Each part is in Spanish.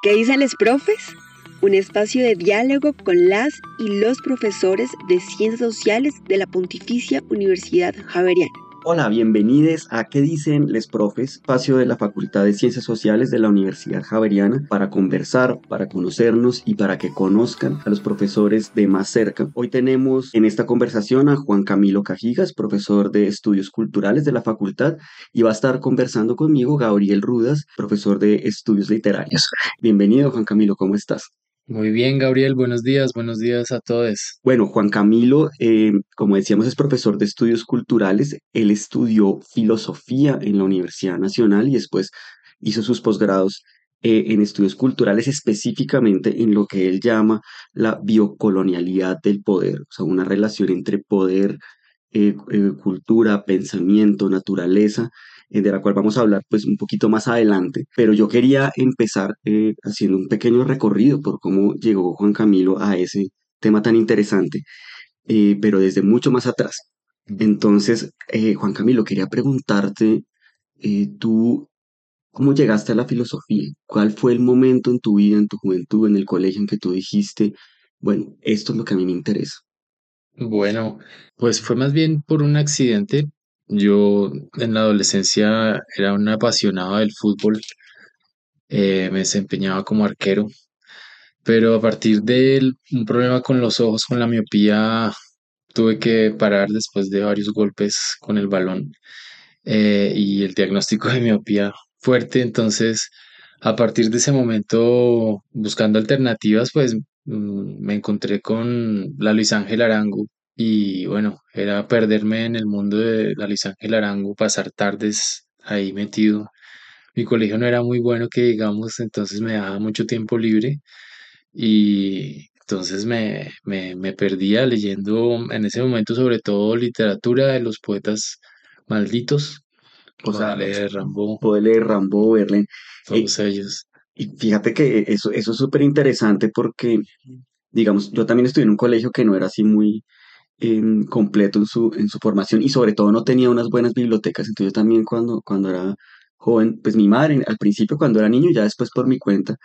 ¿Qué dicen los profes? Un espacio de diálogo con las y los profesores de Ciencias Sociales de la Pontificia Universidad Javeriana. Hola, bienvenidos a ¿Qué dicen les profes? Espacio de la Facultad de Ciencias Sociales de la Universidad Javeriana para conversar, para conocernos y para que conozcan a los profesores de más cerca. Hoy tenemos en esta conversación a Juan Camilo Cajigas, profesor de Estudios Culturales de la facultad, y va a estar conversando conmigo Gabriel Rudas, profesor de Estudios Literarios. Bienvenido, Juan Camilo, ¿cómo estás? Muy bien, Gabriel, buenos días, buenos días a todos. Bueno, Juan Camilo, eh, como decíamos, es profesor de estudios culturales. Él estudió filosofía en la Universidad Nacional y después hizo sus posgrados eh, en estudios culturales, específicamente en lo que él llama la biocolonialidad del poder, o sea, una relación entre poder, eh, cultura, pensamiento, naturaleza eh, de la cual vamos a hablar pues un poquito más adelante, pero yo quería empezar eh, haciendo un pequeño recorrido por cómo llegó Juan Camilo a ese tema tan interesante, eh, pero desde mucho más atrás. Entonces, Juan Camilo, quería preguntarte, tú, ¿cómo llegaste a la filosofía? ¿Cuál fue el momento en tu vida, en tu juventud, en el colegio en que tú dijiste, bueno, esto es lo que a mí me interesa? Bueno, pues fue más bien por un accidente. Yo en la adolescencia era un apasionado del fútbol, eh, me desempeñaba como arquero, pero a partir de un problema con los ojos, con la miopía, tuve que parar después de varios golpes con el balón eh, y el diagnóstico de miopía fuerte, entonces a partir de ese momento, buscando alternativas, pues mm, me encontré con la Luis Ángel Arango, y bueno, era perderme en el mundo de la Luis Ángel Arango, pasar tardes ahí metido. Mi colegio no era muy bueno que digamos, entonces me daba mucho tiempo libre y entonces me, me, me perdía leyendo en ese momento sobre todo literatura de los poetas malditos. O sea, leer Rambo. Poder leer Rambo, Verlaine. Todos ellos. Y fíjate que eso, eso es súper interesante porque, digamos, yo también estuve en un colegio que no era así muy, en completo en su, en su formación y sobre todo no tenía unas buenas bibliotecas. Entonces yo también cuando, cuando era joven, pues mi madre al principio cuando era niño, ya después por mi cuenta,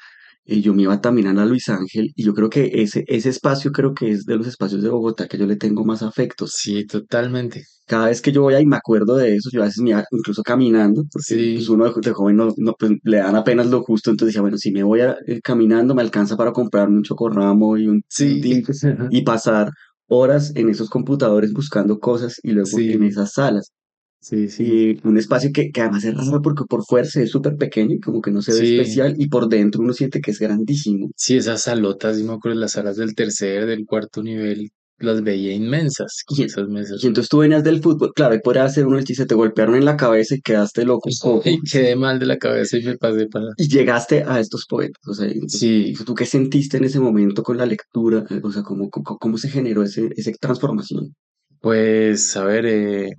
eh, yo me iba también a la Luis Ángel y yo creo que ese, ese espacio creo que es de los espacios de Bogotá que yo le tengo más afectos. Sí, totalmente. Cada vez que yo voy ahí me acuerdo de eso, yo a veces me iba incluso caminando, porque pues, uno de, joven no, no pues, le dan apenas lo justo, entonces decía, bueno, si me voy a, eh, caminando me alcanza para comprar un chocorramo y un sí. y pasar horas en esos computadores buscando cosas y luego en esas salas. Sí, sí. Y un espacio que, que además es raro porque por fuerza es súper pequeño y como que no se ve especial y por dentro uno siente que es grandísimo. Sí, esas salotas, yo me acuerdo, las salas del tercer, del cuarto nivel, las veía inmensas y, esas mesas. Y entonces tú venías del fútbol, claro, y podría hacer uno el chiste, te golpearon en la cabeza y quedaste loco. Y quedé mal de la cabeza y me pasé para... Y llegaste a estos poetas, o sea, sí. ¿tú qué sentiste en ese momento con la lectura? O sea, ¿cómo, cómo, se generó ese, esa transformación? Pues, a ver, eh,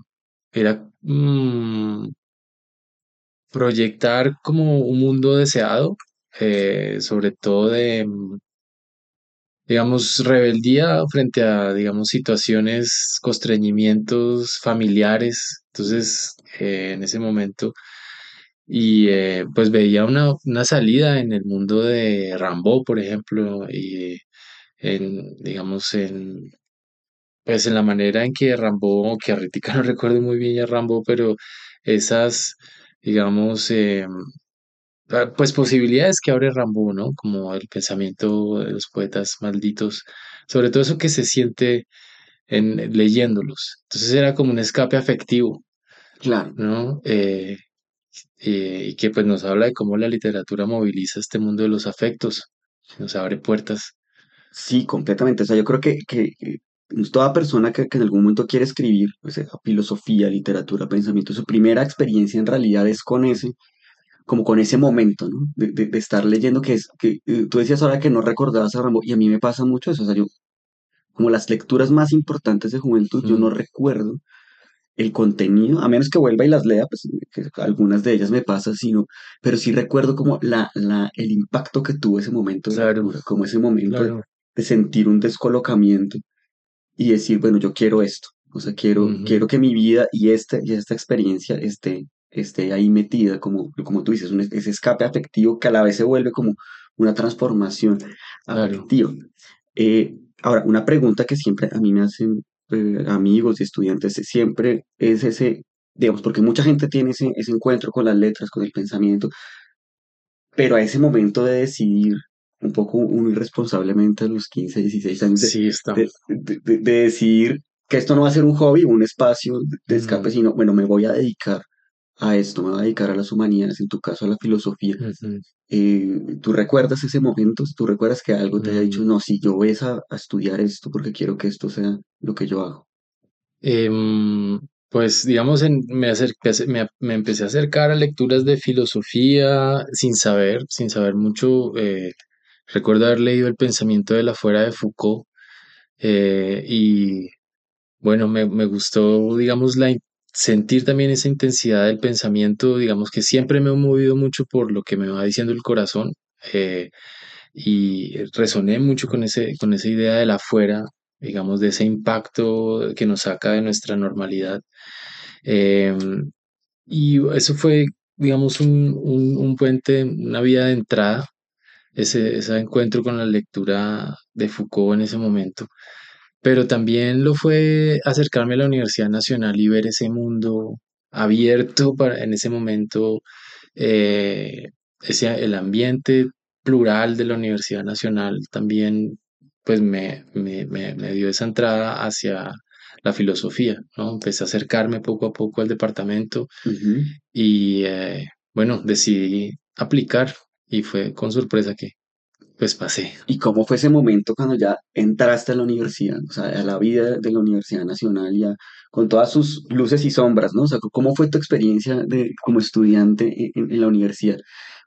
era mm, proyectar como un mundo deseado, eh, sobre todo de mm, digamos, rebeldía frente a, digamos, situaciones, constreñimientos familiares. Entonces, eh, en ese momento, y eh, pues veía una, una, salida en el mundo de Rambo, por ejemplo, y en, digamos, en, pues en la manera en que Rambo, que ahorita no recuerdo muy bien ya Rambo, pero esas, digamos, Ah, pues posibilidades que abre Rambo, ¿no? Como el pensamiento de los poetas malditos, sobre todo eso que se siente en leyéndolos. Entonces era como un escape afectivo, claro, ¿no? Eh, eh, y que pues nos habla de cómo la literatura moviliza este mundo de los afectos, nos abre puertas. Sí, completamente. O sea, yo creo que, que, toda persona que, que, en algún momento quiere escribir, pues, filosofía, literatura, pensamiento, su primera experiencia en realidad es con ese como con ese momento, ¿no? De, de, estar leyendo que es, que eh, tú decías ahora que no recordabas a Rambo, y a mí me pasa mucho eso, o sea, yo, como las lecturas más importantes de juventud, yo no recuerdo el contenido, a menos que vuelva y las lea, pues que algunas de ellas me pasa, sino, pero sí recuerdo como la, la, el impacto que tuvo ese momento de claro, como ese momento de, sentir un descolocamiento y decir, bueno, yo quiero esto, o sea, quiero, quiero que mi vida y esta, y esta experiencia esté esté ahí metida, como, como tú dices, un, ese escape afectivo que a la vez se vuelve como una transformación afectiva. Eh, ahora, una pregunta que siempre a mí me hacen eh, amigos y estudiantes siempre es ese, digamos, porque mucha gente tiene ese, ese encuentro con las letras, con el pensamiento, pero a ese momento de decidir un poco muy irresponsablemente a los 15, 16 años, Sí, de, de- de- de decidir que esto no va a ser un hobby, un espacio de escape, Mm, sino, bueno, me voy a dedicar a esto, me voy a dedicar a las humanidades, en tu caso a la filosofía. Eh, ¿tú recuerdas ese momento? ¿Tú recuerdas que algo te haya dicho, mm. no, si yo voy a, a estudiar esto porque quiero que esto sea lo que yo hago? Em, pues digamos, en- me acerqué, me, me empecé a acercar a lecturas de filosofía sin saber, sin saber mucho. eh, recuerdo haber leído El pensamiento de la fuera de Foucault eh, y bueno, me, me gustó, digamos, la, sentir también esa intensidad del pensamiento, digamos que siempre me he movido mucho por lo que me va diciendo el corazón eh, y resoné mucho con ese, con esa idea de la fuera, digamos, de ese impacto que nos saca de nuestra normalidad. Em, y eso fue, digamos, un, un, un puente, una vía de entrada, ese, ese encuentro con la lectura de Foucault en ese momento. Pero también lo fue acercarme a la Universidad Nacional y ver ese mundo abierto para, en ese momento, eh, ese, el ambiente plural de la Universidad Nacional también, pues me, me, me, me dio esa entrada hacia la filosofía, ¿no? Empecé a acercarme poco a poco al departamento y, eh, bueno, decidí aplicar y fue con sorpresa que, pues pasé. ¿Y cómo fue ese momento cuando ya entraste a la universidad, o sea, a la vida de la Universidad Nacional, ya con todas sus luces y sombras, ¿no? O sea, ¿cómo fue tu experiencia de, como estudiante en, en- en la universidad?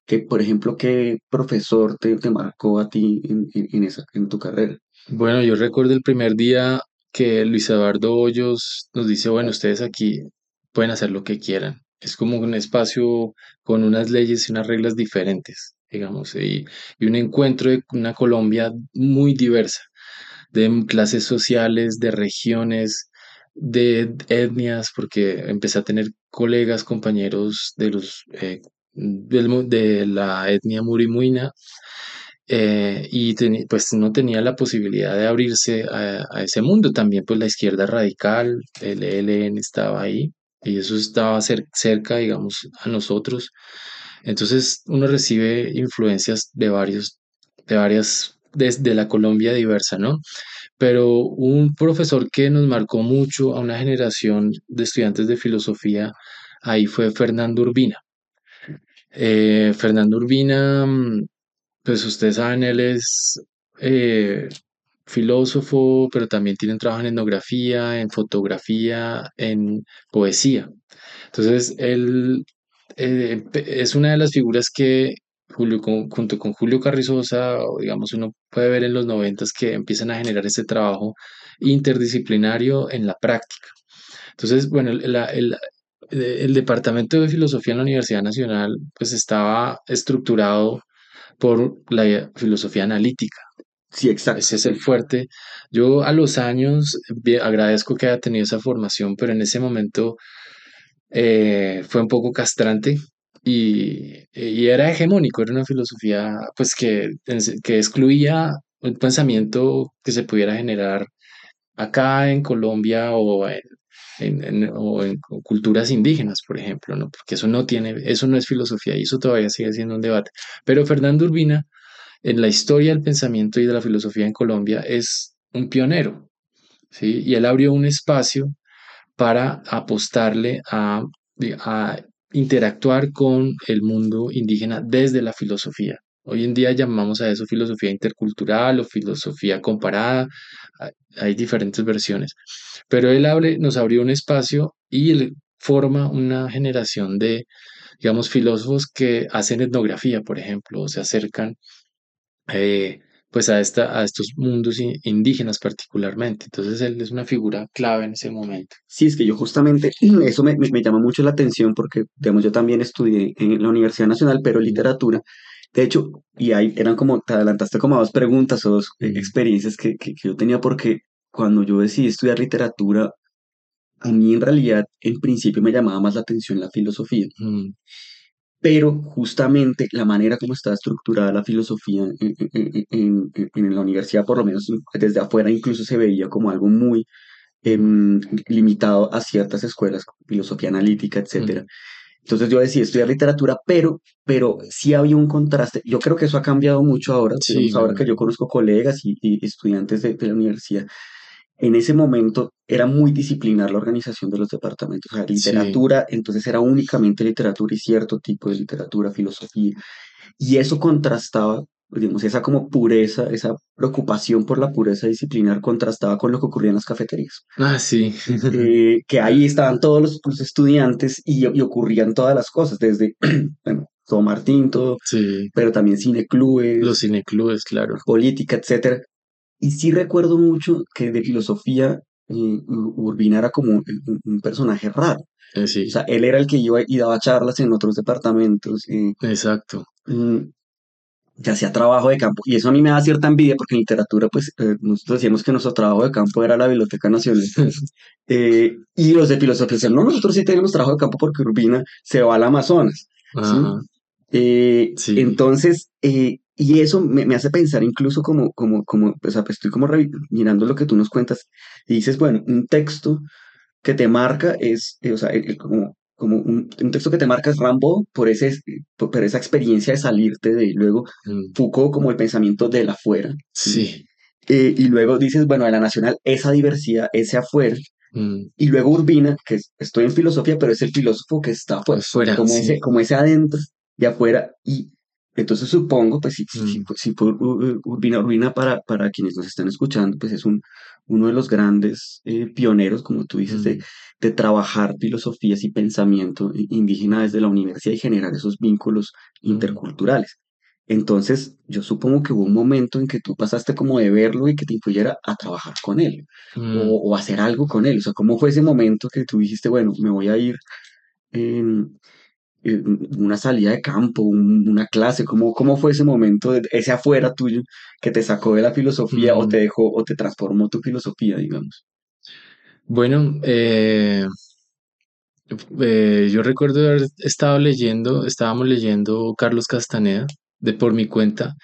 Que, por ejemplo, ¿qué profesor te, te marcó a ti en, en, en esa, en tu carrera? Bueno, yo recuerdo el primer día que Luis Eduardo Hoyos nos dice, bueno, ustedes aquí pueden hacer lo que quieran. Es como un espacio con unas leyes y unas reglas diferentes, digamos, y, un encuentro de una Colombia muy diversa, de clases sociales, de regiones, de etnias, porque empecé a tener colegas, compañeros de los eh, de la etnia murimuina eh, y pues no tenía la posibilidad de abrirse a, a ese mundo. También pues la izquierda radical, el ELN estaba ahí y eso estaba cer- cerca, digamos, a nosotros. Entonces uno recibe influencias de varios, de varias, desde la Colombia diversa, ¿no? Pero un profesor que nos marcó mucho a una generación de estudiantes de filosofía, ahí fue Fernando Urbina. Eh, Fernando Urbina, pues ustedes saben, él es eh, filósofo, pero también tiene trabajo en etnografía, en fotografía, en poesía. Entonces, él eh, es una de las figuras que Julio, con- junto con Julio Carrizosa, digamos, uno puede ver en los noventas que empiezan a generar ese trabajo interdisciplinario en la práctica. Entonces, bueno, el, la- el- eh, el departamento de filosofía en la Universidad Nacional, pues estaba estructurado por la filosofía analítica. Sí, exacto. Ese es el fuerte. Yo a los años vi- agradezco que haya tenido esa formación, pero en ese momento eh, fue un poco castrante y, y era hegemónico, era una filosofía pues que, que excluía el pensamiento que se pudiera generar acá en Colombia o en, en- en- o en culturas indígenas, por ejemplo, ¿no? Porque eso no tiene, eso no es filosofía y eso todavía sigue siendo un debate. Pero Fernando Urbina, en la historia del pensamiento y de la filosofía en Colombia, es un pionero, ¿sí? Y él abrió un espacio para apostarle a, interactuar con el mundo indígena desde la filosofía. Hoy en día llamamos a eso filosofía intercultural o filosofía comparada. Hay diferentes versiones. Pero él nos abrió un espacio y él forma una generación de, digamos, filósofos que hacen etnografía, por ejemplo, o se acercan eh, pues a, esta, a estos mundos in- indígenas particularmente. Entonces él es una figura clave en ese momento. Sí, es que yo justamente, eso me, me, me llama mucho la atención porque, digamos, yo también estudié en la Universidad Nacional, pero literatura. De hecho, y ahí eran como, te adelantaste como a dos preguntas o dos eh, experiencias que, que, que yo tenía porque cuando yo decidí estudiar literatura, a mí en realidad, en principio me llamaba más la atención la filosofía. mm, pero justamente la manera como estaba estructurada la filosofía en, la universidad, por lo menos desde afuera, incluso se veía como algo muy em, limitado a ciertas escuelas, filosofía analítica, etc. Entonces yo decidí estudiar literatura, pero, pero sí había un contraste. Yo creo que eso ha cambiado mucho ahora, ahora que yo conozco colegas y, estudiantes de, la universidad en ese momento era muy disciplinar la organización de los departamentos. O sea, literatura, entonces era únicamente literatura y cierto tipo de literatura, filosofía. Y eso contrastaba, digamos, esa como pureza, esa preocupación por la pureza disciplinar contrastaba con lo que ocurría en las cafeterías. Ah, sí. Eh, que ahí estaban todos los, estudiantes y, ocurrían todas las cosas, desde, bueno, todo Martín, todo, sí. pero también cineclubes. Los cineclubes, claro. Política, etcétera. Y sí recuerdo mucho que de filosofía eh, Urbina era como un, personaje raro. Eh, sí. O sea, él era el que iba y daba charlas en otros departamentos. Eh, Exacto. Mm, que hacía trabajo de campo. Y eso a mí me da cierta envidia porque en literatura, pues, nosotros decíamos que nuestro trabajo de campo era la Biblioteca Nacional. y los de filosofía decían, no, nosotros sí tenemos trabajo de campo porque Urbina se va al Amazonas. ¿sí? Entonces, y eso me, hace pensar incluso como, como, como, o sea, pues estoy como mirando lo que tú nos cuentas y dices, bueno, un texto que te marca es, eh, o sea, como, como un, texto que te marca es Rambo por, ese, por, esa experiencia de salirte de, y luego mm. Foucault como el pensamiento del afuera. Sí. Eh, y luego dices, bueno, de la nacional, esa diversidad, ese afuera. Mm. Y luego Urbina, que estoy en filosofía, pero es el filósofo que está afuera, como, ese, como ese adentro y afuera. Y entonces supongo, pues si, si, mm. si, Urbina Urbina para, para quienes nos están escuchando, pues es un, uno de los grandes eh, pioneros, como tú dices, de, mm. de, trabajar filosofías y pensamiento indígena desde la universidad y generar esos vínculos mm. interculturales. Entonces, yo supongo que hubo un momento en que tú pasaste como de verlo y que te influyera a trabajar con él o, o, hacer algo con él. O sea, ¿cómo fue ese momento que tú dijiste, bueno, me voy a ir en, eh, una salida de campo, una clase? ¿Cómo, ¿Cómo fue ese momento, ese afuera tuyo que te sacó de la filosofía o te dejó o te transformó tu filosofía, digamos? Bueno, eh, eh, yo recuerdo haber estado leyendo, estábamos leyendo Carlos Castaneda de por mi cuenta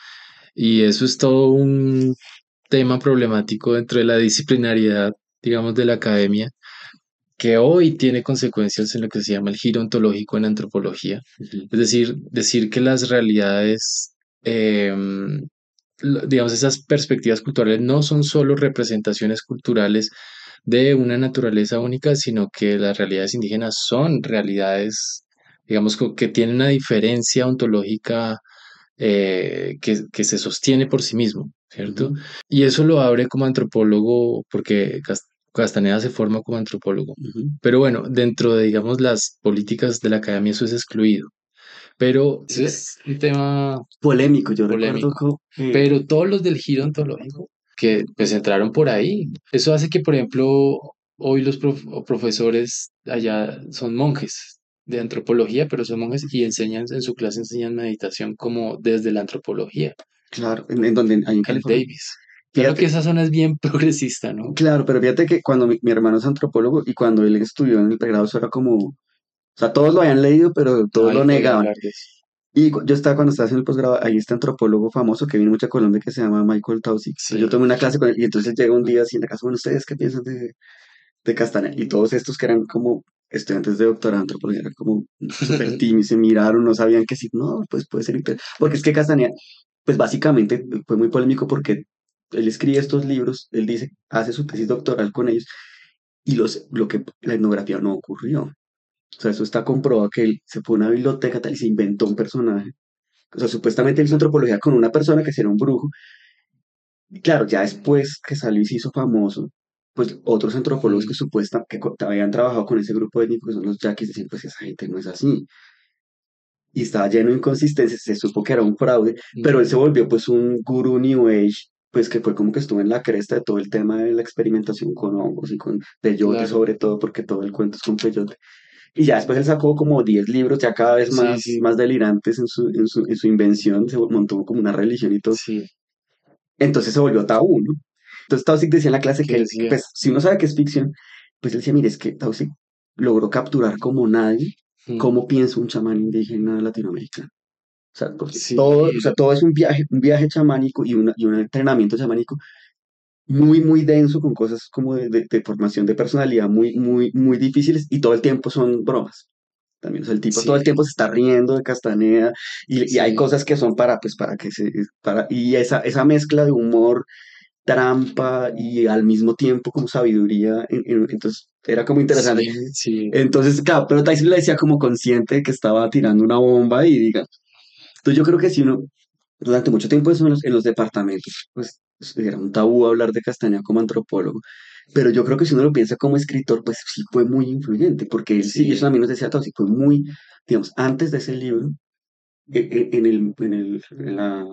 y eso es todo un tema problemático dentro de la disciplinariedad, digamos, de la academia que hoy tiene consecuencias en lo que se llama el giro ontológico en antropología. Es decir, decir que las realidades, em, digamos, esas perspectivas culturales no son solo representaciones culturales de una naturaleza única, sino que las realidades indígenas son realidades, digamos, que tienen una diferencia ontológica eh, que, se sostiene por sí mismo, ¿cierto? Y eso lo abre como antropólogo, porque Castaneda se forma como antropólogo. Pero bueno, dentro de, digamos, las políticas de la academia eso es excluido. Pero es un tema polémico, yo recuerdo Pero todos los del giro ontológico que pues entraron por ahí, eso hace que, por ejemplo, hoy los profesores allá son monjes de antropología, pero son monjes y enseñan en su clase enseñan meditación como desde la antropología. Claro, en, donde hay en Davis. Claro que esa zona es bien progresista, ¿no? Claro, pero fíjate que cuando mi, hermano es antropólogo y cuando él estudió en el pregrado, eso era como, o sea, todos lo habían leído, pero todos lo negaban. Y yo estaba cuando estaba haciendo el posgrado, ahí este antropólogo famoso que viene mucho a Colombia que se llama Michael Tausig. Yo tomé una clase con él y entonces llega un día así en la casa, bueno, ¿ustedes qué piensan de, de Castaneda? Y todos estos que eran como estudiantes de doctorado antropología eran como súper tímidos, se miraron, no sabían qué decir, no, pues puede ser, porque es que Castaneda, pues básicamente fue muy polémico porque él escribe estos libros, él dice, hace su tesis doctoral con ellos, y los, lo que la etnografía no ocurrió. O sea, eso está comprobado que él se fue a una biblioteca tal y se inventó un personaje. O sea, supuestamente él hizo antropología con una persona que era un brujo. Y claro, ya después que salió y se hizo famoso, pues otros antropólogos que supuestamente que habían trabajado con ese grupo étnico, que son los yaquis, decían, pues esa gente no es así. Y estaba lleno de inconsistencias, se supo que era un fraude, pero él se volvió pues un gurú New Age pues que fue como que estuvo en la cresta de todo el tema de la experimentación con hongos y con peyote sobre todo, porque todo el cuento es con peyote. Y ya después él sacó como 10 libros, ya cada vez más, más delirantes en su, en, su, en su invención, se montó como una religión y todo. Sí. Entonces se volvió tabú, ¿no? Entonces Tausig decía en la clase que, pues, si uno sabe que es ficción, pues él decía, mire, es que Tausig logró capturar como nadie Mm. cómo piensa un chamán indígena latinoamericano. O sea, Sí. todo, o sea, todo es un viaje, un viaje chamánico y, una, y un entrenamiento chamánico muy, muy denso, con cosas como de, de- de formación de personalidad muy, muy, muy difíciles y todo el tiempo son bromas. También, o sea, el tipo todo el Sí. tiempo se está riendo de Castaneda y, y hay Sí. cosas que son para, pues, para que se, para, y esa, esa mezcla de humor, trampa y al mismo tiempo como sabiduría, en- en- entonces era como interesante. Sí, sí. Entonces, claro, pero Tyson le decía como consciente de que estaba tirando una bomba y diga. Entonces yo creo que si uno, durante mucho tiempo eso en los, en los departamentos, pues era un tabú hablar de Castañeda como antropólogo, pero yo creo que si uno lo piensa como escritor, pues sí fue muy influyente, porque él sí, Sí. eso también nos decía todo, sí fue muy, digamos, antes de ese libro, e- e- en el, en el, en la,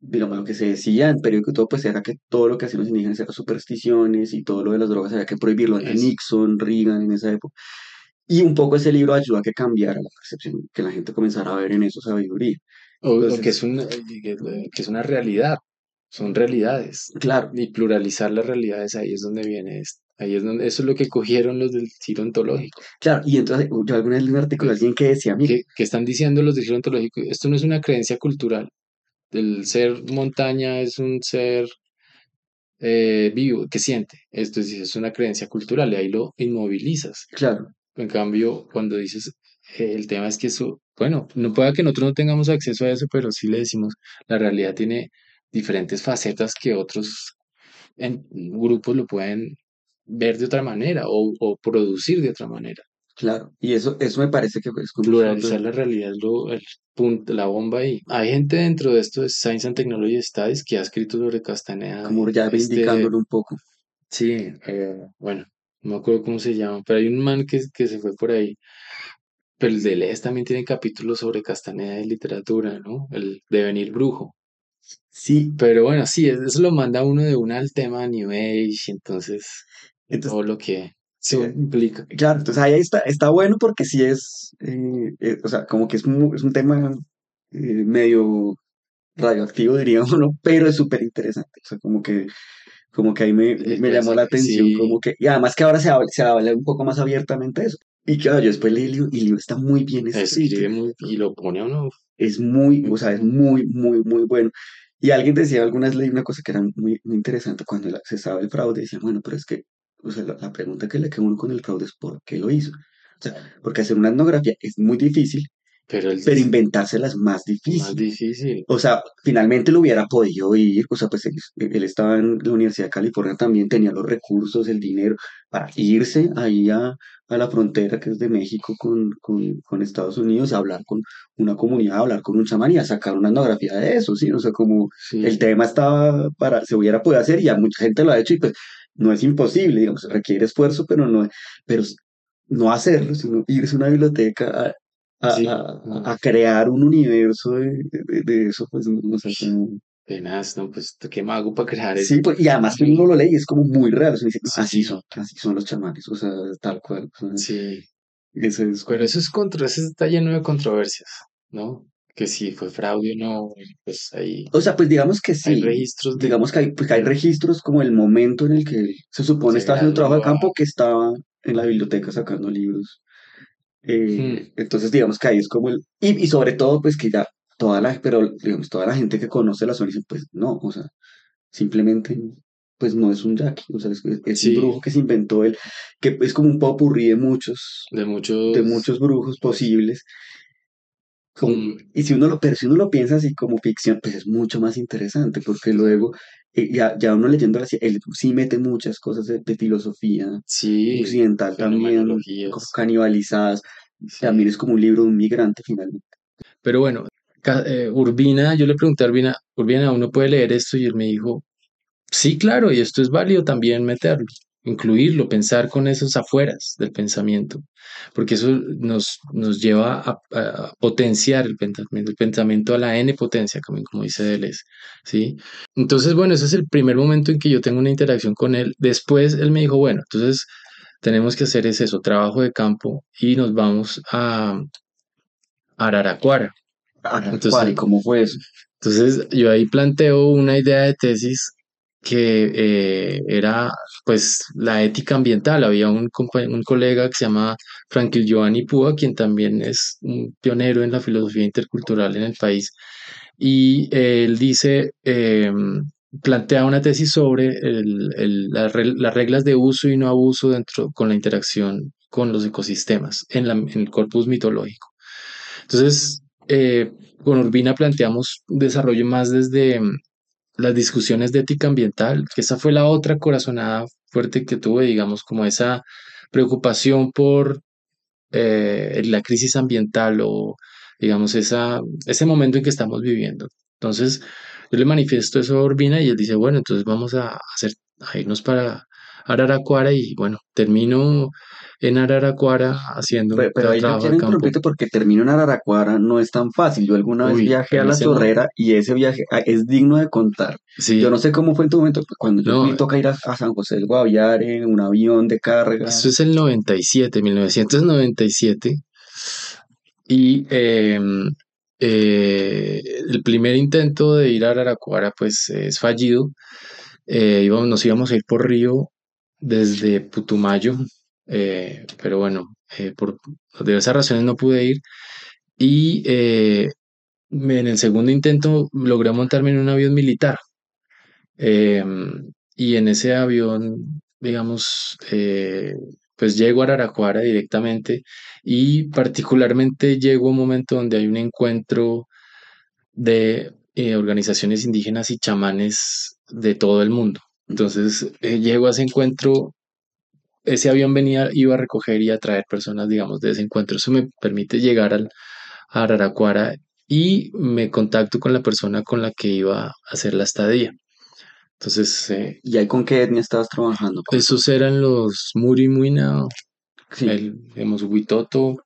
digamos, lo que se decía en periódico y todo, pues era que todo lo que hacían los indígenas era supersticiones y todo lo de las drogas había que prohibirlo ante. Nixon, Reagan en esa época. Y un poco ese libro ayudó a que cambiara la percepción, que la gente comenzara a ver en eso sabiduría. O, o Entonces- que es una, que es una realidad, son realidades. Claro, Y pluralizar las realidades, ahí es donde viene esto. Ahí es donde, eso es lo que cogieron los del giro ontológico. claro. Y entonces yo alguna vez leí un artículo de alguien que decía, mira, que, que están diciendo los del giro ontológico, esto no es una creencia cultural. El ser montaña es un ser eh, vivo, que siente. Esto es, es una creencia cultural y ahí lo inmovilizas. claro, En cambio, cuando dices, eh, el tema es que eso, bueno, no pueda que nosotros no tengamos acceso a eso, pero sí le decimos, la realidad tiene diferentes facetas que otros en, grupos lo pueden ver de otra manera o, o producir de otra manera. claro. Y eso, eso me parece que es Pluralizar la realidad es lo, el punto, la bomba ahí. Hay gente dentro de esto de Science and Technology Studies que ha escrito sobre Castaneda. como ya este, indicándolo un poco. Sí, eh, bueno, no me acuerdo cómo se llama, pero hay un man que, que se fue por ahí. Pero el de Les también tiene capítulos sobre Castaneda y literatura, ¿no? El devenir brujo. Sí, Pero bueno, sí, es- eso lo manda uno de una al tema New Age, entonces entonces, todo lo que eso Sí. implica. claro, entonces ahí está, está bueno porque sí es, eh, eh, o sea, como que es, es un tema eh, medio radioactivo, diríamos, ¿no? Pero es súper interesante, o sea, como que, como que ahí me, me llamó la atención, sí. como que, y además que ahora se habla, se habla un poco más abiertamente eso. Y claro, yo después leí el libro y el libro está muy bien escrito. Escribe muy, y lo pone a uno. es muy, o sea, es muy, muy, muy bueno. Y alguien decía, algunas leí una cosa que era muy, muy interesante, cuando se sabe el fraude, decía, bueno, pero es que, o sea, la, la pregunta que le queda uno con el fraude es ¿por qué lo hizo? O sea, porque hacer una etnografía es muy difícil, Pero el pero inventársela es más más difícil. difícil. O sea, finalmente lo hubiera podido ir, o sea, pues él, él estaba en la Universidad de California también, tenía los recursos, el dinero para irse ahí a, a la frontera que es de México con, con, con Estados Unidos, a hablar con una comunidad, a hablar con un chamán y a sacar una etnografía de eso, ¿sí? O sea, como Sí. el tema estaba para, se hubiera podido hacer y ya mucha gente lo ha hecho y pues no es imposible, digamos, requiere esfuerzo, pero no, pero no hacerlo, sino irse a una biblioteca a, a, Sí, a- no. a crear un universo de, de, de eso, pues no, sé, como- Tenaz, no, pues qué mago para crear eso. Sí, pues, y además que uno lo lee y es como muy real, o sea, dice, Sí. así son, así son los chamanes, o sea, tal cual. o sea, Sí, eso es pero eso es contra, eso está lleno de controversias, ¿no? Que si fue fraude o no, pues ahí O sea, pues digamos que sí. hay registros de Digamos que hay, pues, que hay registros como el momento en el que se supone estaba haciendo trabajo de campo que estaba en la biblioteca sacando libros. Eh. Entonces, digamos que ahí es como el... Y, y sobre todo, pues que ya toda la, pero digamos, toda la gente que conoce la zona dice, pues no, o sea, simplemente, pues no es un yaqui, o sea, es, es- es Sí. un brujo que se inventó él, que es como un popurrí de muchos, de muchos, de muchos brujos posibles. Como- y si uno lo, pero si uno lo piensa así como ficción, pues es mucho más interesante, porque luego, eh, ya, ya uno leyendo así, él sí mete muchas cosas de, de filosofía sí, occidental también, canibalizadas, sí. también es como un libro de un migrante finalmente. Pero bueno, eh, Urbina, yo le pregunté a Urbina, Urbina, ¿uno puede leer esto? Y él me dijo, sí, claro, y esto es válido también meterlo, incluirlo, pensar con esos afueras del pensamiento, porque eso nos, nos lleva a, a potenciar el pensamiento, el pensamiento a la n potencia, como, como dice Deleuze, ¿sí? Entonces, bueno, ese es el primer momento en que yo tengo una interacción con él. Después él me dijo, bueno, entonces tenemos que hacer es eso, trabajo de campo, y nos vamos a Araraquara. Ahora, Entonces- ¿cuál y cómo fue eso? Entonces yo ahí planteo una idea de tesis que eh, era pues la ética ambiental. Había un, un colega que se llama Franklin Giovanni Púa, quien también es un pionero en la filosofía intercultural en el país. Y él dice, em, plantea una tesis sobre las reglas de uso y no abuso dentro con la interacción con los ecosistemas en, el corpus mitológico. Entonces, eh, con Urbina planteamos desarrollo más desde las discusiones de ética ambiental, que esa fue la otra corazonada fuerte que tuve, digamos, como esa preocupación por eh, la crisis ambiental o, digamos, esa, ese momento en que estamos viviendo. Entonces, yo le manifiesto eso a Urbina y él dice, bueno, entonces vamos a, hacer, a irnos para Araraquara y bueno, termino en Araraquara haciendo pero, pero ahí yo quiero porque termino en Araraquara no es tan fácil. Yo alguna vez viajé a la Zorrera y ese viaje ah, es digno de contar. Yo no sé cómo fue en tu momento cuando yo me toca ir a, San José del Guaviare en un avión de carga. Eso es el 97, 1997. Y em, eh, el primer intento de ir a Araraquara pues es fallido. Eh, íbamos, nos íbamos a ir por río desde Putumayo, eh, pero bueno, eh, por diversas razones no pude ir. Y eh, en el segundo intento logré montarme en un avión militar. Em, y en ese avión, digamos, pues llego a Araraquara directamente y particularmente llego a un momento donde hay un encuentro de organizaciones indígenas y chamanes de todo el mundo. Entonces llego a ese encuentro ese avión venía, iba a recoger y a traer personas, digamos, de ese encuentro. Eso me permite llegar al, a Araraquara y me contacto con la persona con la que iba a hacer la estadía. Entonces... Eh, ¿Y ahí con qué etnia estabas trabajando? Esos eran los Muri Muina, sí. el, digamos, Huitoto,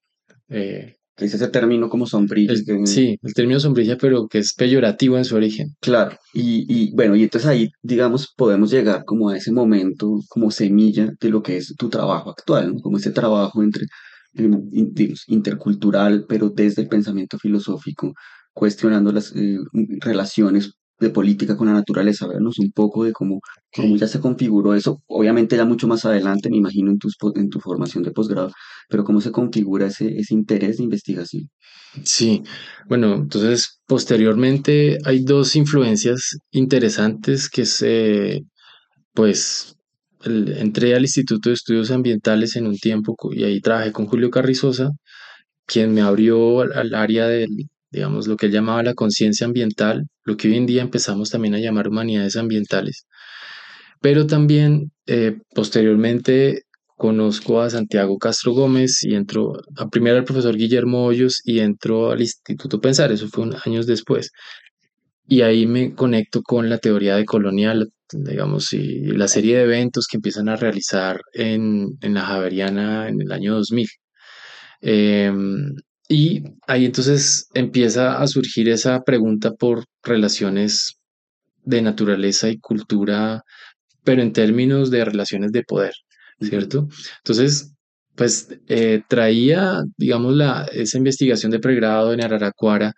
eh, que es ese término como sombrilla. Sí, el término sombrilla, pero que es peyorativo en su origen. Claro, y, y, bueno, y entonces ahí, digamos, podemos llegar como a ese momento, como semilla de lo que es tu trabajo actual, ¿no? como ese trabajo entre, digamos, intercultural, pero desde el pensamiento filosófico, cuestionando las eh, relaciones de política con la naturaleza, vernos un poco de cómo, cómo ya se configuró eso, obviamente ya mucho más adelante, me imagino, en, tus, en tu formación de posgrado, pero cómo se configura ese, ese interés de investigación. Sí, bueno, entonces posteriormente hay dos influencias interesantes que se, pues, entré al Instituto de Estudios Ambientales en un tiempo y ahí trabajé con Julio Carrizosa, quien me abrió al área del, digamos, lo que él llamaba la conciencia ambiental, lo que hoy en día empezamos también a llamar humanidades ambientales. Pero también eh, posteriormente conozco a Santiago Castro Gómez y entró, a primero al profesor Guillermo Hoyos y entró al Instituto Pensar, eso fue años después. Y ahí me conecto con la teoría de colonial, digamos, y la serie de eventos que empiezan a realizar en, en la Javeriana en el año 2000. Y ahí entonces empieza a surgir esa pregunta por relaciones de naturaleza y cultura, pero en términos de relaciones de poder, ¿cierto? Entonces, pues eh, traía, digamos, la, esa investigación de pregrado en Araraquara,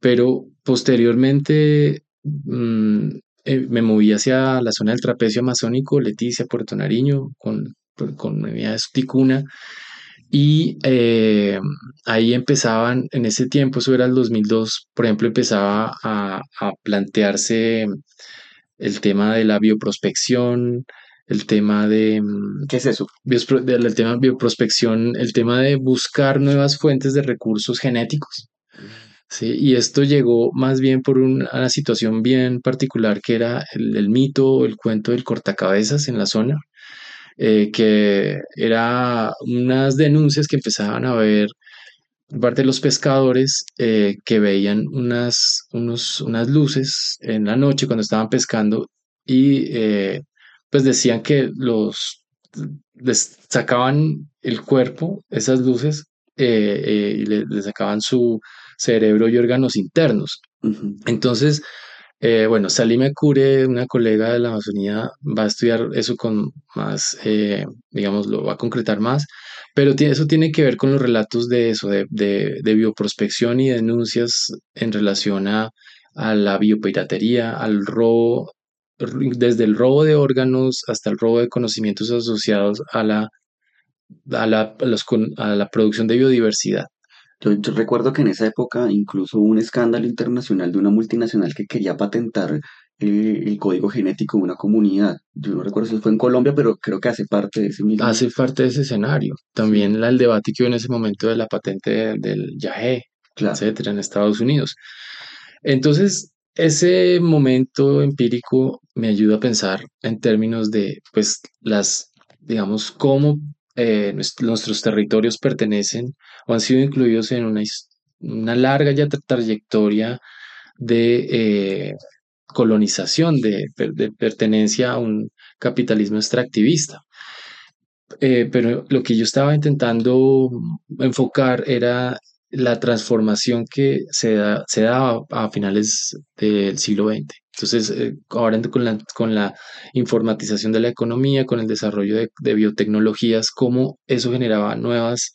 pero posteriormente mm, eh, me moví hacia la zona del trapecio amazónico, Leticia, Puerto Nariño, con, con mi Ticuna, y eh, ahí empezaban, en ese tiempo, eso era el 2002, por ejemplo, empezaba a, plantearse el tema de la bioprospección, el tema de... Mm, ¿Qué es eso? el tema de bioprospección, el tema de buscar nuevas fuentes de recursos genéticos. ¿sí? Y esto llegó más bien por una situación bien particular que era el, el mito, el cuento del cortacabezas en la zona. Eh, que era unas denuncias que empezaban a ver por parte de los pescadores eh, que veían unas, unos, unas luces en la noche cuando estaban pescando y eh, pues decían que los les sacaban el cuerpo, esas luces, y le, sacaban su cerebro y órganos internos. Entonces, eh, bueno, Salime Cure, una colega de la Amazonía, va a estudiar eso con más, eh, digamos, lo va a concretar más, pero eso tiene que ver con los relatos de eso, de, de, bioprospección y denuncias en relación a, la biopiratería, al robo desde el robo de órganos hasta el robo de conocimientos asociados a la, a la producción de biodiversidad. Yo, recuerdo que en esa época incluso hubo un escándalo internacional de una multinacional que quería patentar el código genético de una comunidad. Yo no recuerdo si fue en Colombia, pero creo que hace parte de ese mismo. Hace parte de ese escenario. También el debate que hubo en ese momento de la patente del Yahé, etcétera, en Estados Unidos. Entonces, ese momento empírico me ayuda a pensar en términos de, pues, las, digamos, cómo eh, nuestros territorios pertenecen o han sido incluidos en una, una larga ya trayectoria de eh, colonización, de, pertenencia a un capitalismo extractivista. Eh, pero lo que yo estaba intentando enfocar era la transformación que se da, se da a, finales del siglo XX. Entonces, eh, ahora con la, con la informatización de la economía, con el desarrollo de, biotecnologías, cómo eso generaba nuevas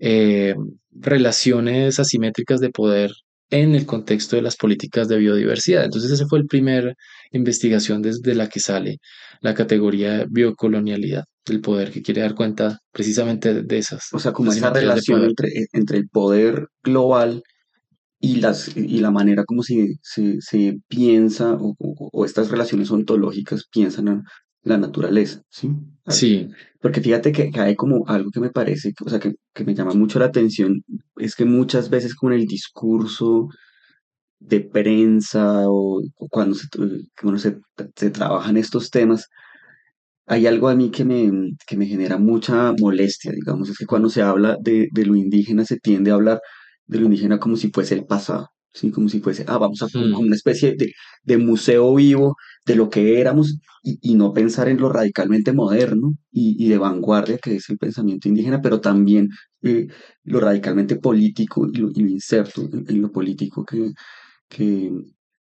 eh, relaciones asimétricas de poder en el contexto de las políticas de biodiversidad. Entonces, esa fue la primera investigación desde la que sale la categoría de biocolonialidad, del poder, que quiere dar cuenta precisamente de esas. O sea, como esa relación entre, eh, entre, el poder global y, las, y la manera como se, se, piensa o, estas relaciones ontológicas piensan en la naturaleza, ¿sí? Sí. Porque fíjate que, hay como algo que me parece, o sea, que, que, me llama mucho la atención, es que muchas veces con el discurso de prensa o, cuando, se, cuando se, se, trabajan estos temas, hay algo a mí que me, que me genera mucha molestia, digamos, es que cuando se habla de, de lo indígena se tiende a hablar de lo indígena como si fuese el pasado. ¿sí? como si fuese, ah, vamos a como una especie de, de, museo vivo de lo que éramos y, y no pensar en lo radicalmente moderno y, y, de vanguardia que es el pensamiento indígena, pero también eh, lo radicalmente político y lo, inserto en, lo político que, que,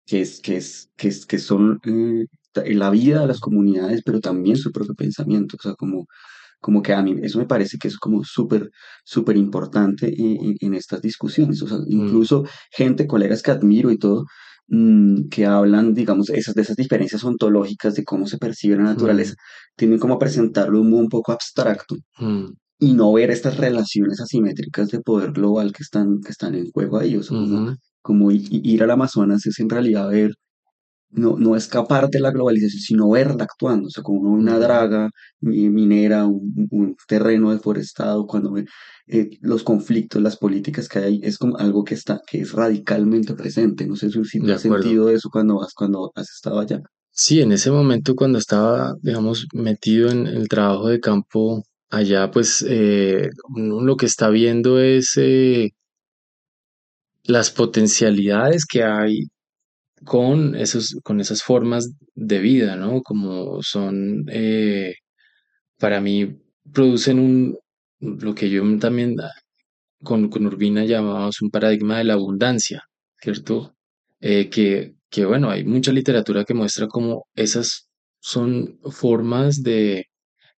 que, es, que, es, que, es, que son eh, la vida de las comunidades, pero también su propio pensamiento, o sea, como como que a mí eso me parece que es como súper, súper importante en, estas discusiones. O sea, mm. incluso gente, colegas que admiro y todo, mm, que hablan, digamos, esas, de esas diferencias ontológicas de cómo se percibe la naturaleza, mm. tienen como presentarlo de un modo un poco abstracto y no ver estas relaciones asimétricas de poder global que están, que están en juego ahí. O sea, como, como ir al Amazonas es en realidad ver no, no escapar de la globalización, sino verla actuando, o sea, como una draga minera, un, terreno deforestado, cuando ve eh, los conflictos, las políticas que hay, es como algo que está, que es radicalmente presente. No sé si te has sentido eso cuando has, cuando has estado allá. Sí, en ese momento cuando estaba, digamos, metido en el trabajo de campo allá, pues eh, lo que está viendo es eh, las potencialidades que hay con, esos, con esas formas de vida, ¿no? Como son, eh, para mí, producen un, lo que yo también ah, con, con Urbina llamamos un paradigma de la abundancia, ¿cierto? Eh, que, que, bueno, hay mucha literatura que muestra cómo esas son formas de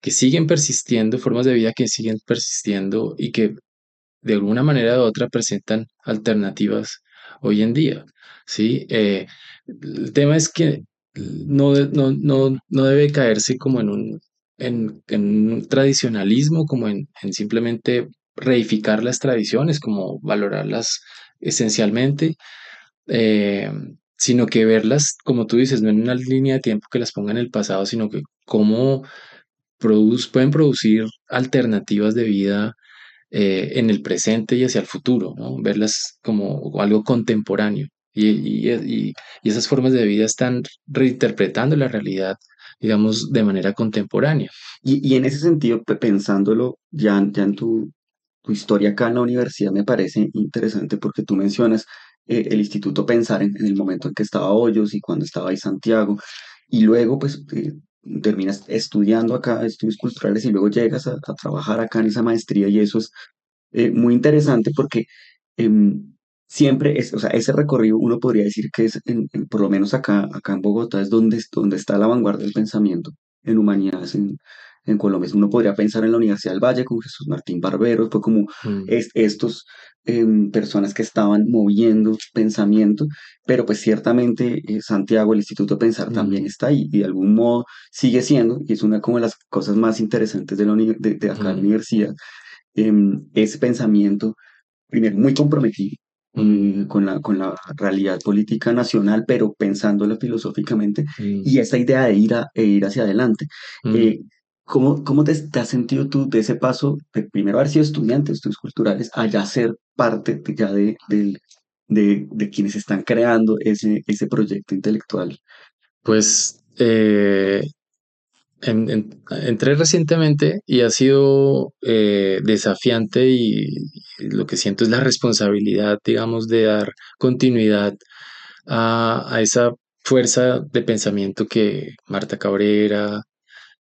que siguen persistiendo, formas de vida que siguen persistiendo y que de alguna manera u otra presentan alternativas hoy en día. ¿Sí? Eh, el tema es que no, no, no, no debe caerse como en un, en, un tradicionalismo, como en, simplemente reificar las tradiciones, como valorarlas esencialmente, eh, sino que verlas, como tú dices, no en una línea de tiempo que las ponga en el pasado, sino que cómo pueden producir alternativas de vida eh, en el presente y hacia el futuro, verlas como algo contemporáneo. Y, y, esas formas de vida están reinterpretando la realidad, digamos, de manera contemporánea. Y, en ese sentido, pensándolo ya, ya en tu, tu, historia acá en la universidad, me parece interesante porque tú mencionas eh, el Instituto Pensar en, el momento en que estaba Hoyos y cuando estaba ahí Santiago, y luego pues eh, terminas estudiando acá estudios culturales y luego llegas a, trabajar acá en esa maestría y eso es eh, muy interesante porque em, siempre es, o sea, ese recorrido uno podría decir que es, por lo menos acá, acá en Bogotá, es donde, donde está la vanguardia del pensamiento en humanidades, en, en Colombia. Uno podría pensar en la Universidad del Valle con Jesús Martín Barbero, fue como Mm, estos em, personas que estaban moviendo pensamiento, pero pues ciertamente eh, Santiago, el Instituto Pensar también mm, está ahí y de algún modo sigue siendo, y es una como de las cosas más interesantes de, la de, de acá de la mm, universidad, em, ese pensamiento, primero, muy comprometido eh, con la, con la realidad política nacional, pero pensándolo filosóficamente, y esa idea de ir, a, e ir hacia adelante. mm. Eh, ¿cómo, cómo te, te has sentido tú de ese paso de primero haber sido estudiante de estudios culturales a ya ser parte de, ya de, del- de, de quienes están creando ese, ese proyecto intelectual? Pues eh, en- en- entré recientemente y ha sido eh, desafiante y, y lo que siento es la responsabilidad, digamos, de dar continuidad a, a esa fuerza de pensamiento que Marta Cabrera,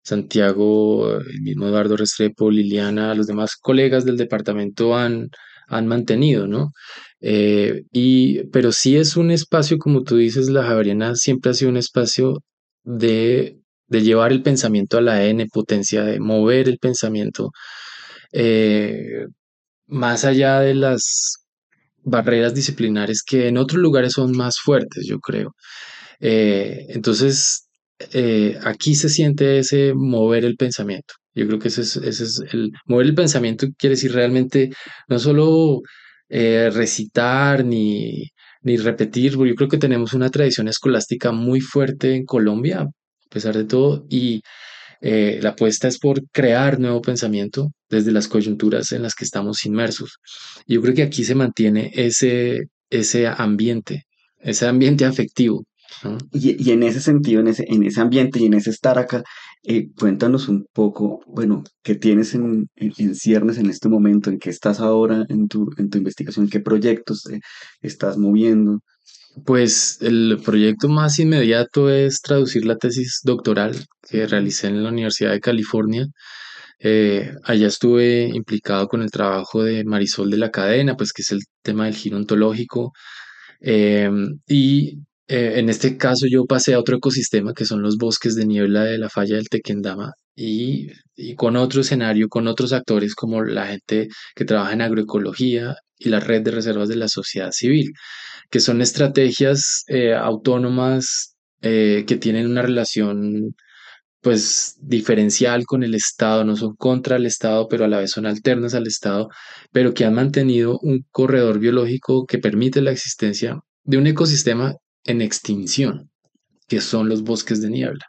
Santiago, el mismo Eduardo Restrepo, Liliana, los demás colegas del departamento han, han mantenido, ¿no? Eh, y, pero sí es un espacio, como tú dices, la Javeriana siempre ha sido un espacio de, de llevar el pensamiento a la N potencia, de mover el pensamiento eh, más allá de las barreras disciplinares que en otros lugares son más fuertes, yo creo. Eh, entonces, eh, aquí se siente ese mover el pensamiento. Yo creo que ese es, ese es el mover el pensamiento quiere decir realmente no solo recitar ni, ni repetir, yo creo que tenemos una tradición escolástica muy fuerte en Colombia, pesar de todo, y eh, la apuesta es por crear nuevo pensamiento desde las coyunturas en las que estamos inmersos. Yo creo que aquí se mantiene ese, ese ambiente, ese ambiente afectivo. Y, y en ese sentido, en ese, en ese ambiente y en ese estar acá, eh, cuéntanos un poco, bueno, qué tienes en, en, en ciernes en este momento, en qué estás ahora en tu, en tu investigación, qué proyectos eh, estás moviendo. Pues el proyecto más inmediato es traducir la tesis doctoral que realicé en la Universidad de California. Eh, allá estuve implicado con el trabajo de Marisol de la Cadena, pues que es el tema del giro ontológico. Em, y eh, en este caso yo pasé a otro ecosistema que son los bosques de niebla de la falla del Tequendama y, y con otro escenario, con otros actores como la gente que trabaja en agroecología y la red de reservas de la sociedad civil que son estrategias eh, autónomas eh, que tienen una relación pues diferencial con el Estado, no son contra el Estado, pero a la vez son alternas al Estado, pero que han mantenido un corredor biológico que permite la existencia de un ecosistema en extinción, que son los bosques de niebla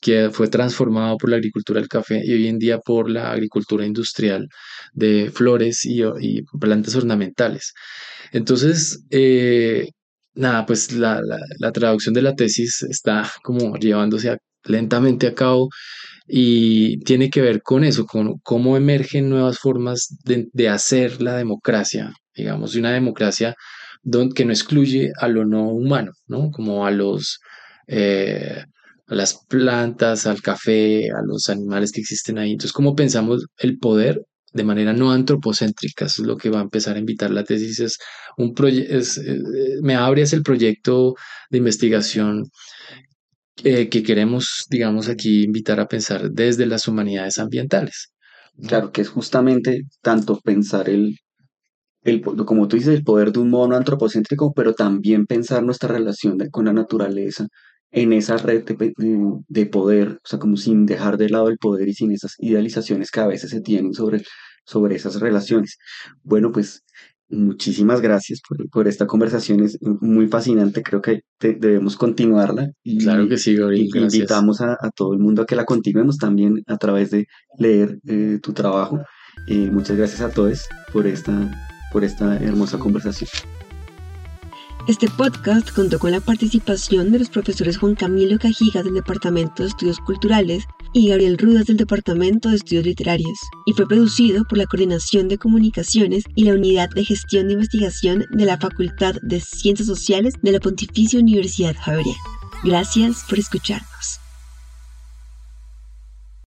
que fue transformado por la agricultura del café y hoy en día por la agricultura industrial de flores y, plantas ornamentales. Entonces, eh, nada, pues la, traducción de la tesis está como llevándose lentamente a cabo y tiene que ver con eso, con cómo emergen nuevas formas de, hacer la democracia, digamos, una democracia que no excluye a lo no humano, ¿no? Como a los... Eh, a las plantas, al café, a los animales que existen ahí. Entonces, ¿cómo pensamos el poder de manera no antropocéntrica? Eso es lo que va a empezar a invitar la tesis. Es un es, eh, me abre es el proyecto de investigación eh, que queremos, digamos, aquí invitar a pensar desde las humanidades ambientales. Claro, que es justamente tanto pensar el, el, como tú dices, el poder de un modo no antropocéntrico, pero también pensar nuestra relación con la naturaleza en esa red de, de- de poder, o sea, como sin dejar de lado el poder y sin esas idealizaciones que a veces se tienen sobre, sobre esas relaciones. Bueno, pues muchísimas gracias por, por esta conversación, es muy fascinante, creo que te- debemos continuarla Claro y, que sí, Gabriel, y invitamos a, a todo el mundo a que la continuemos también a través de leer eh, tu trabajo. Eh, muchas gracias a todos por esta por esta hermosa conversación. Este podcast contó con la participación de los profesores Juan Camilo Cajigas del Departamento de Estudios Culturales y Gabriel Rudas del Departamento de Estudios Literarios, y fue producido por la Coordinación de Comunicaciones y la Unidad de Gestión de Investigación de la Facultad de Ciencias Sociales de la Pontificia Universidad Javeriana. Gracias por escucharnos.